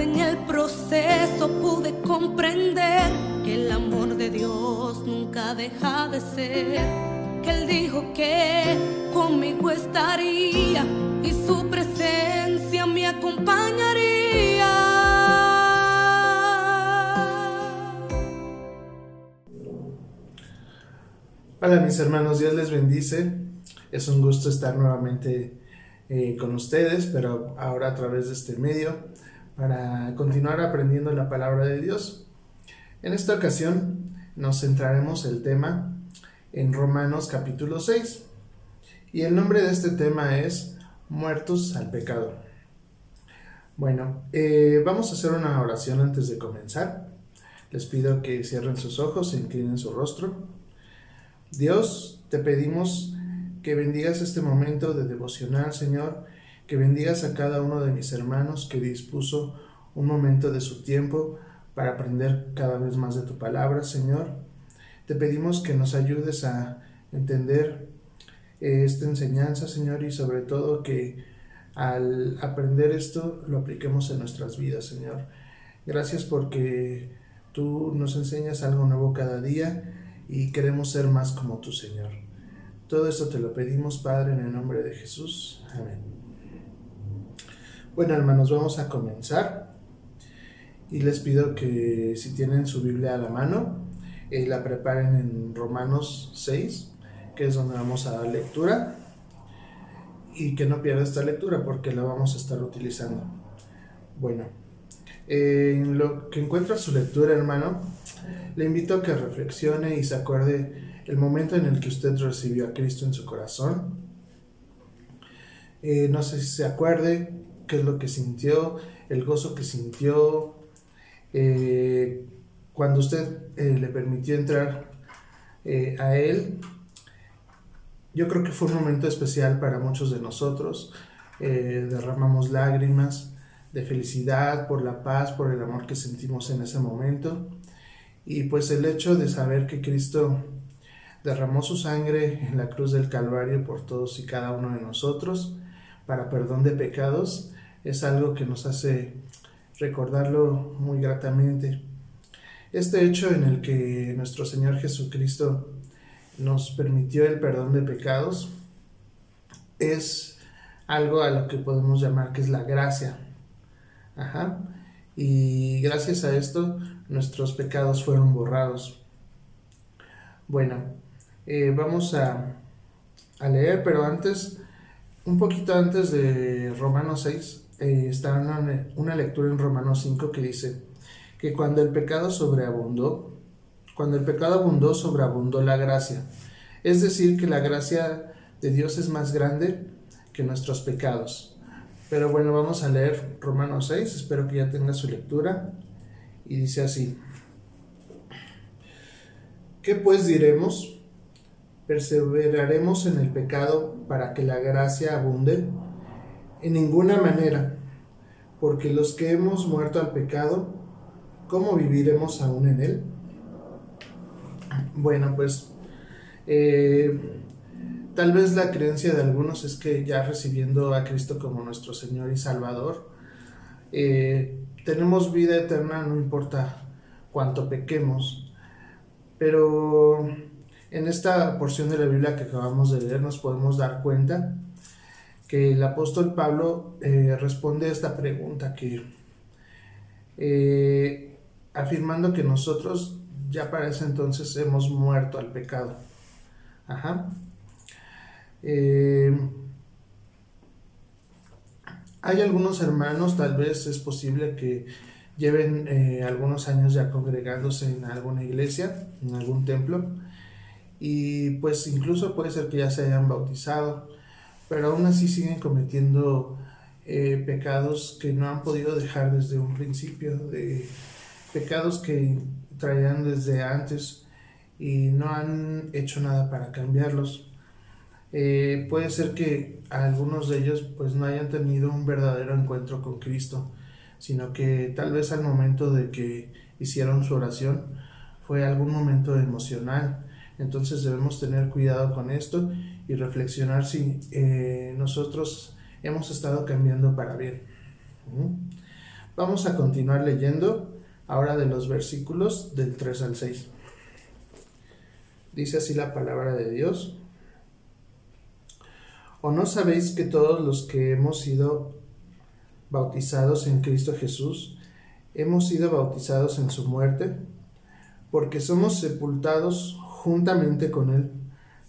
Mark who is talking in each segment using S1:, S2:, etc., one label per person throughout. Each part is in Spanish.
S1: en el proceso pude comprender que el amor de Dios nunca deja de ser. Que Él dijo que conmigo estaría y su presencia me acompañaría.
S2: Hola mis hermanos, Dios les bendice. Es un gusto estar nuevamente eh, con ustedes, pero ahora a través de este medio para continuar aprendiendo la palabra de Dios. En esta ocasión nos centraremos el tema en Romanos capítulo 6 y el nombre de este tema es Muertos al pecado. Bueno, eh, vamos a hacer una oración antes de comenzar. Les pido que cierren sus ojos e inclinen su rostro. Dios, te pedimos que bendigas este momento de devocional, Señor, que bendigas a cada uno de mis hermanos que dispuso un momento de su tiempo para aprender cada vez más de tu palabra, Señor. Te pedimos que nos ayudes a entender eh, esta enseñanza, Señor, y sobre todo que al aprender esto lo apliquemos en nuestras vidas, Señor. Gracias porque tú nos enseñas algo nuevo cada día y queremos ser más como tu Señor. Todo esto te lo pedimos, Padre, en el nombre de Jesús. Amén. Bueno, hermanos, vamos a comenzar. Y les pido que si tienen su Biblia a la mano, eh, la preparen en Romanos 6, que es donde vamos a dar lectura. Y que no pierda esta lectura porque la vamos a estar utilizando. Bueno, en lo que encuentra su lectura, hermano, le invito a que reflexione y se acuerde el momento en el que usted recibió a Cristo en su corazón. Eh, no sé si se acuerde qué es lo que sintió, el gozo que sintió eh, cuando usted eh, le permitió entrar a Él. Yo creo que fue un momento especial para muchos de nosotros. derramamos lágrimas de felicidad por la paz, por el amor que sentimos en ese momento. Y pues el hecho de saber que Cristo derramó su sangre en la cruz del Calvario por todos y cada uno de nosotros para perdón de pecados es algo que nos hace recordarlo muy gratamente. Este hecho en el que nuestro Señor Jesucristo nos permitió el perdón de pecados es algo a lo que podemos llamar que es la gracia. Ajá. Y gracias a esto nuestros pecados fueron borrados. Bueno, eh, vamos a, leer, pero antes, un poquito antes de Romanos 6, eh, está una, una lectura en Romanos 5 que dice que cuando el pecado sobreabundó, cuando el pecado abundó, sobreabundó la gracia. Es decir, que la gracia de Dios es más grande que nuestros pecados. Pero bueno, vamos a leer Romanos 6, espero que ya tenga su lectura. Y dice así, ¿qué pues diremos? ¿Perseveraremos en el pecado para que la gracia abunde? En ninguna manera, porque los que hemos muerto al pecado, ¿cómo viviremos aún en él? Bueno, pues eh, tal vez la creencia de algunos es que ya recibiendo a Cristo como nuestro Señor y Salvador, eh, tenemos vida eterna, no importa cuánto pequemos, pero en esta porción de la Biblia que acabamos de leer nos podemos dar cuenta que el apóstol Pablo eh, responde a esta pregunta que eh, afirmando que nosotros ya para ese entonces hemos muerto al pecado. Ajá. Eh, hay algunos hermanos, tal vez es posible que lleven algunos años ya congregándose en alguna iglesia, en algún templo, y pues incluso puede ser que ya se hayan bautizado, pero aún así siguen cometiendo eh, pecados que no han podido dejar desde un principio, pecados que traían desde antes y no han hecho nada para cambiarlos. Eh, puede ser que algunos de ellos pues no hayan tenido un verdadero encuentro con Cristo, sino que tal vez al momento de que hicieron su oración fue algún momento emocional entonces debemos tener cuidado con esto y reflexionar si eh, nosotros hemos estado cambiando para bien. Vamos a continuar leyendo ahora de los versículos del 3 al 6. Dice así la palabra de Dios. ¿O no sabéis que todos los que hemos sido bautizados en Cristo Jesús, hemos sido bautizados en su muerte? Porque somos sepultados juntamente con Él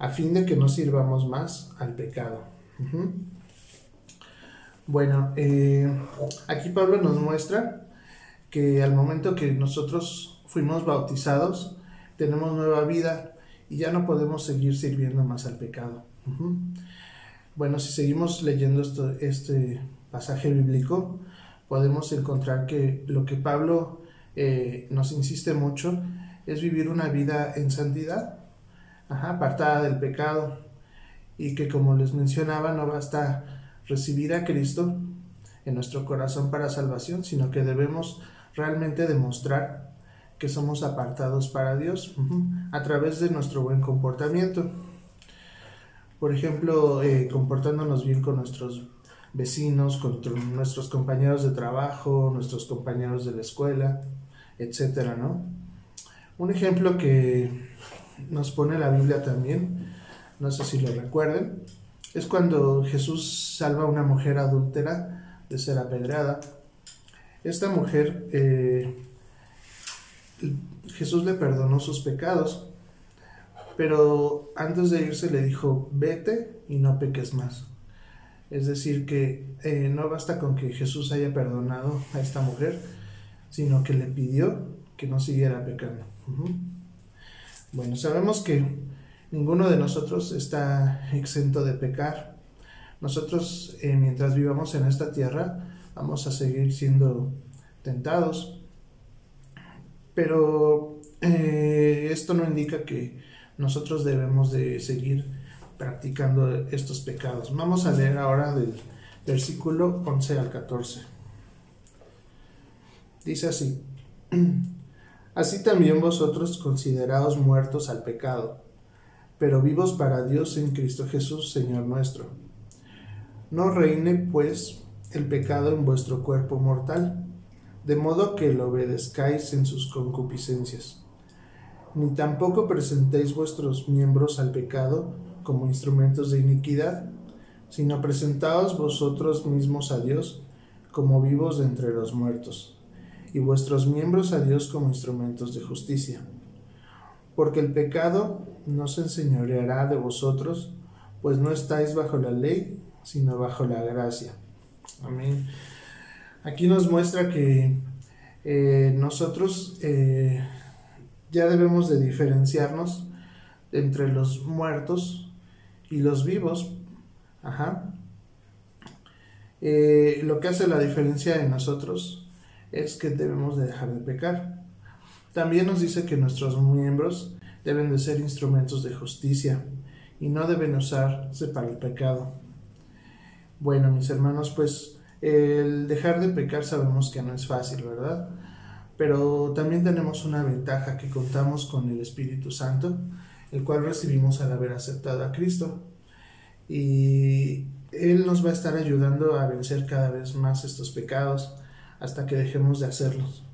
S2: a fin de que no sirvamos más al pecado. Bueno, eh, aquí Pablo nos muestra que al momento que nosotros fuimos bautizados, tenemos nueva vida y ya no podemos seguir sirviendo más al pecado. Bueno, si seguimos leyendo este pasaje bíblico, podemos encontrar que lo que Pablo eh, nos insiste mucho es vivir una vida en santidad, apartada del pecado, y que como les mencionaba, no basta recibir a Cristo en nuestro corazón para salvación, sino que debemos realmente demostrar que somos apartados para Dios a través de nuestro buen comportamiento. Por ejemplo, eh, comportándonos bien con nuestros vecinos, con nuestros compañeros de trabajo, nuestros compañeros de la escuela, etcétera, ¿no? Un ejemplo que nos pone la Biblia también, no sé si lo recuerden, es cuando Jesús salva a una mujer adúltera de ser apedreada. Esta mujer, eh, Jesús le perdonó sus pecados, pero antes de irse le dijo, vete y no peques más. Es decir, que eh, no basta con que Jesús haya perdonado a esta mujer, sino que le pidió que no siguiera pecando. Bueno, sabemos que ninguno de nosotros está exento de pecar. Nosotros, eh, mientras vivamos en esta tierra, vamos a seguir siendo tentados. Pero eh, esto no indica que nosotros debemos de seguir practicando estos pecados. Vamos a leer ahora del versículo 11 al 14. Dice así, así también vosotros consideraos muertos al pecado, pero vivos para Dios en Cristo Jesús, Señor nuestro. No reine, pues, el pecado en vuestro cuerpo mortal, de modo que lo obedezcáis en sus concupiscencias. Ni tampoco presentéis vuestros miembros al pecado, como instrumentos de iniquidad, sino presentaos vosotros mismos a Dios como vivos de entre los muertos, y vuestros miembros a Dios como instrumentos de justicia. Porque el pecado no se enseñoreará de vosotros, pues no estáis bajo la ley, sino bajo la gracia. Amén. Aquí nos muestra que eh, nosotros eh, ya debemos de diferenciarnos entre los muertos y los vivos. Ajá. Eh, lo que hace la diferencia de nosotros es que debemos de dejar de pecar. También nos dice que nuestros miembros deben de ser instrumentos de justicia y no deben usarse para el pecado. Bueno, mis hermanos, pues el dejar de pecar sabemos que no es fácil, ¿verdad? Pero también tenemos una ventaja que contamos con el Espíritu Santo el cual recibimos al haber aceptado a Cristo. Y Él nos va a estar ayudando a vencer cada vez más estos pecados hasta que dejemos de hacerlos.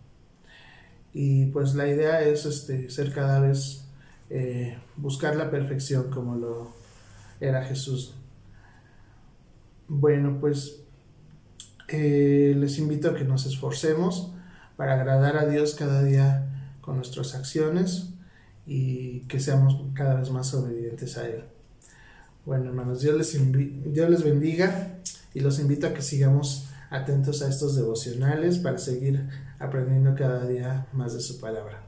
S2: Y pues la idea es este, ser cada vez, eh, buscar la perfección como lo era Jesús. Bueno, pues eh, les invito a que nos esforcemos para agradar a Dios cada día con nuestras acciones y que seamos cada vez más obedientes a Él. Bueno, hermanos, Dios les, Dios les bendiga y los invito a que sigamos atentos a estos devocionales para seguir aprendiendo cada día más de su palabra.